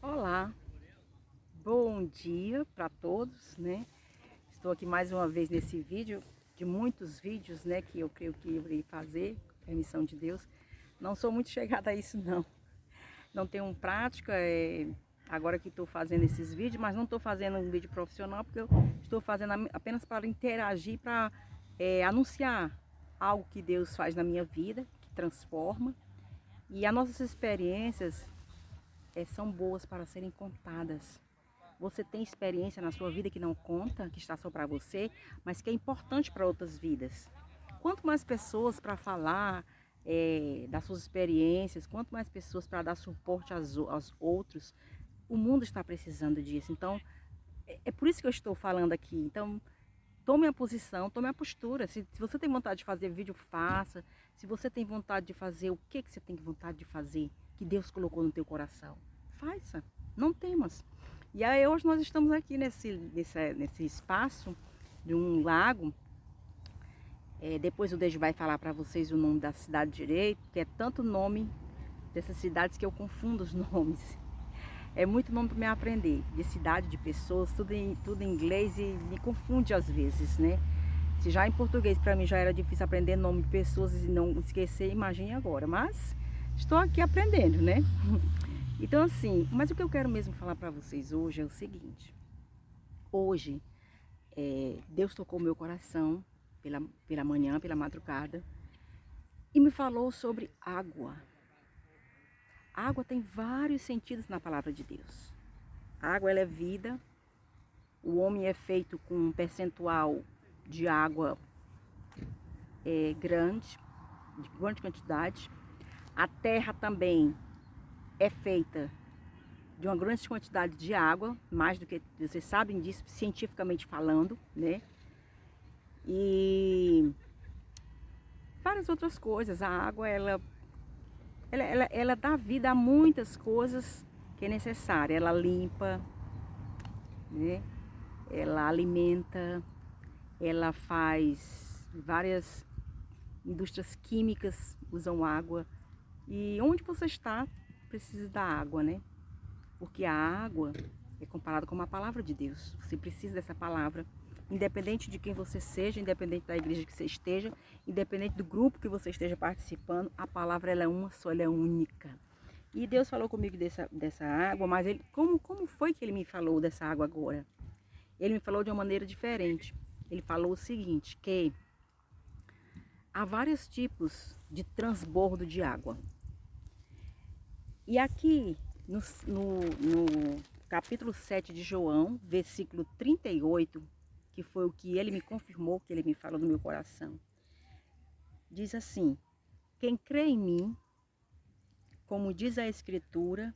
Olá, bom dia para todos, né? Estou aqui mais uma vez nesse vídeo, de muitos vídeos, né, que eu creio que irei fazer, permissão de Deus. Não sou muito chegada a isso, não. Não tenho prática, é, agora que estou fazendo esses vídeos, mas não estou fazendo um vídeo profissional, porque eu estou fazendo apenas para interagir, para é, anunciar algo que Deus faz na minha vida, que transforma. E as nossas experiências é, são boas para serem contadas. Você tem experiência na sua vida que não conta, que está só para você, mas que é importante para outras vidas. Quanto mais pessoas para falar é, das suas experiências, quanto mais pessoas para dar suporte aos, aos outros, o mundo está precisando disso. Então, é, é, por isso que eu estou falando aqui. Então, tome a posição, tome a postura. Se, se, você tem vontade de fazer vídeo, faça. Se você tem vontade de fazer o que, que você tem vontade de fazer, que Deus colocou no teu coração faça, não temas. E aí hoje nós estamos aqui nesse, nesse, nesse espaço de um lago. É, depois o Dejo vai falar para vocês o nome da cidade direito, que é tanto nome dessas cidades que eu confundo os nomes. É muito nome para me aprender, de cidade, de pessoas, tudo em, tudo em inglês e me confunde às vezes, né? Se já em português para mim já era difícil aprender nome de pessoas e não esquecer, imagine agora. Mas estou aqui aprendendo, né? Então assim, mas o que eu quero mesmo falar para vocês hoje é o seguinte. Hoje, é, Deus tocou meu coração pela, pela manhã, pela madrugada, e me falou sobre água. água tem vários sentidos na palavra de Deus. Água ela é vida, o homem é feito com um percentual de água é, grande, de grande quantidade. A terra também é feita de uma grande quantidade de água, mais do que vocês sabem disso, cientificamente falando, né? E várias outras coisas. A água, ela, ela, ela, ela dá vida a muitas coisas que é necessária. Ela limpa, né? Ela alimenta, ela faz várias indústrias químicas usam água. E onde você está, precisa da água, né? Porque a água é comparada com uma palavra de Deus. Você precisa dessa palavra, independente de quem você seja, independente da igreja que você esteja, independente do grupo que você esteja participando, a palavra ela é uma só, ela é única. E Deus falou comigo dessa, dessa água, mas ele, como, como foi que ele me falou dessa água agora? Ele me falou de uma maneira diferente. Ele falou o seguinte, que há vários tipos de transbordo de água. E aqui no, no, no capítulo 7 de João, versículo 38, que foi o que ele me confirmou, que ele me falou no meu coração, diz assim: Quem crê em mim, como diz a Escritura,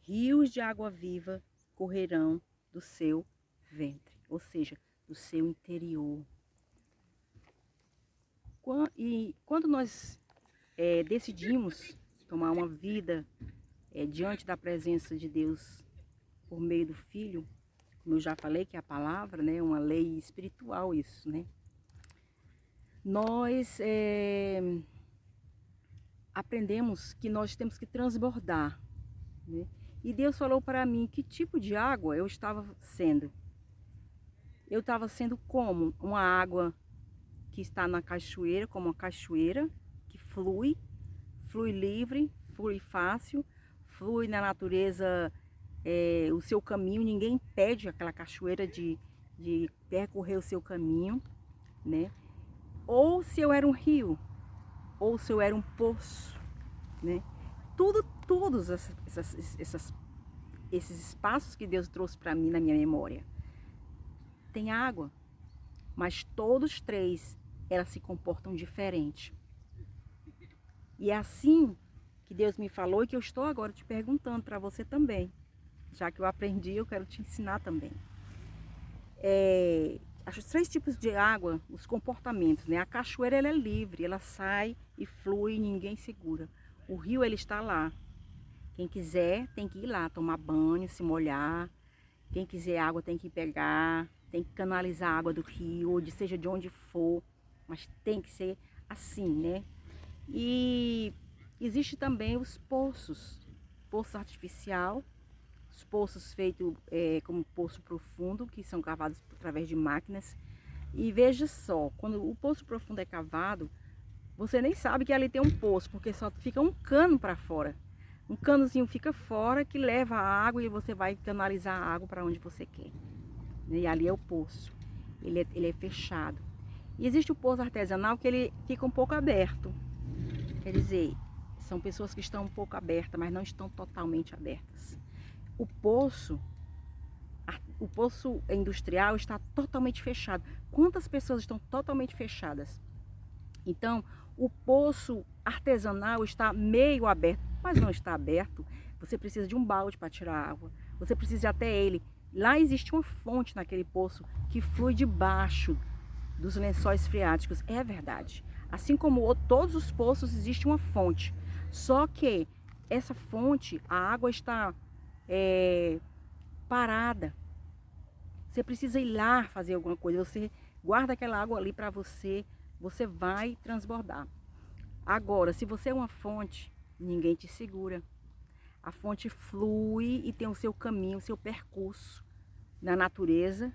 rios de água viva correrão do seu ventre, ou seja, do seu interior. E quando nós é, decidimos tomar uma vida é, diante da presença de Deus por meio do Filho, como eu já falei que é a palavra, né, uma lei espiritual isso, né? Nós é, aprendemos que nós temos que transbordar, né? E Deus falou para mim que tipo de água eu estava sendo. Eu estava sendo como uma água que está na cachoeira, como uma cachoeira que flui, flui livre, flui fácil, flui na natureza é, o seu caminho, ninguém impede aquela cachoeira de, de percorrer o seu caminho, né? Ou se eu era um rio, ou se eu era um poço, né? Tudo, todos essas, essas, esses espaços que Deus trouxe para mim na minha memória. Tem água, mas todos três, elas se comportam diferente. E é assim que Deus me falou e que eu estou agora te perguntando para você também. Já que eu aprendi, eu quero te ensinar também. É, os três tipos de água, os comportamentos, né? A cachoeira ela é livre, ela sai e flui, ninguém segura. O rio ele está lá. Quem quiser tem que ir lá tomar banho, se molhar. Quem quiser água tem que pegar, tem que canalizar a água do rio, de seja de onde for, mas tem que ser assim, né? E Existe também os poços, poço artificial, os poços feitos é, como poço profundo, que são cavados através de máquinas. E veja só, quando o poço profundo é cavado, você nem sabe que ali tem um poço, porque só fica um cano para fora. Um canozinho fica fora que leva a água e você vai canalizar a água para onde você quer. E ali é o poço. Ele é, ele é fechado. E existe o poço artesanal que ele fica um pouco aberto. Quer dizer, são pessoas que estão um pouco abertas, mas não estão totalmente abertas. O poço, o poço industrial está totalmente fechado. Quantas pessoas estão totalmente fechadas? Então, o poço artesanal está meio aberto, mas não está aberto. Você precisa de um balde para tirar água. Você precisa ir até ele. Lá existe uma fonte naquele poço que flui debaixo dos lençóis freáticos. É verdade. Assim como todos os poços, existe uma fonte. Só que essa fonte, a água está é, parada. Você precisa ir lá fazer alguma coisa. Você guarda aquela água ali para você. Você vai transbordar. Agora, se você é uma fonte, ninguém te segura. A fonte flui e tem o seu caminho, o seu percurso na natureza.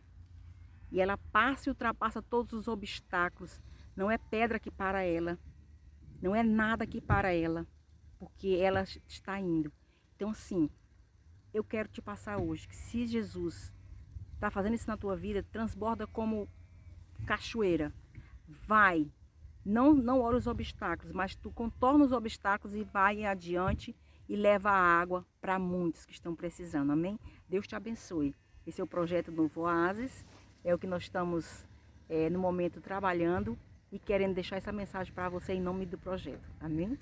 E ela passa e ultrapassa todos os obstáculos não é pedra que para ela, não é nada que para ela, porque ela está indo. Então, assim, eu quero te passar hoje que se Jesus está fazendo isso na tua vida, transborda como cachoeira. Vai. Não, não olha os obstáculos, mas tu contorna os obstáculos e vai adiante e leva a água para muitos que estão precisando. Amém? Deus te abençoe. Esse é o projeto Novo Oasis. É o que nós estamos é, no momento trabalhando e querendo deixar essa mensagem para você em nome do projeto. Amém?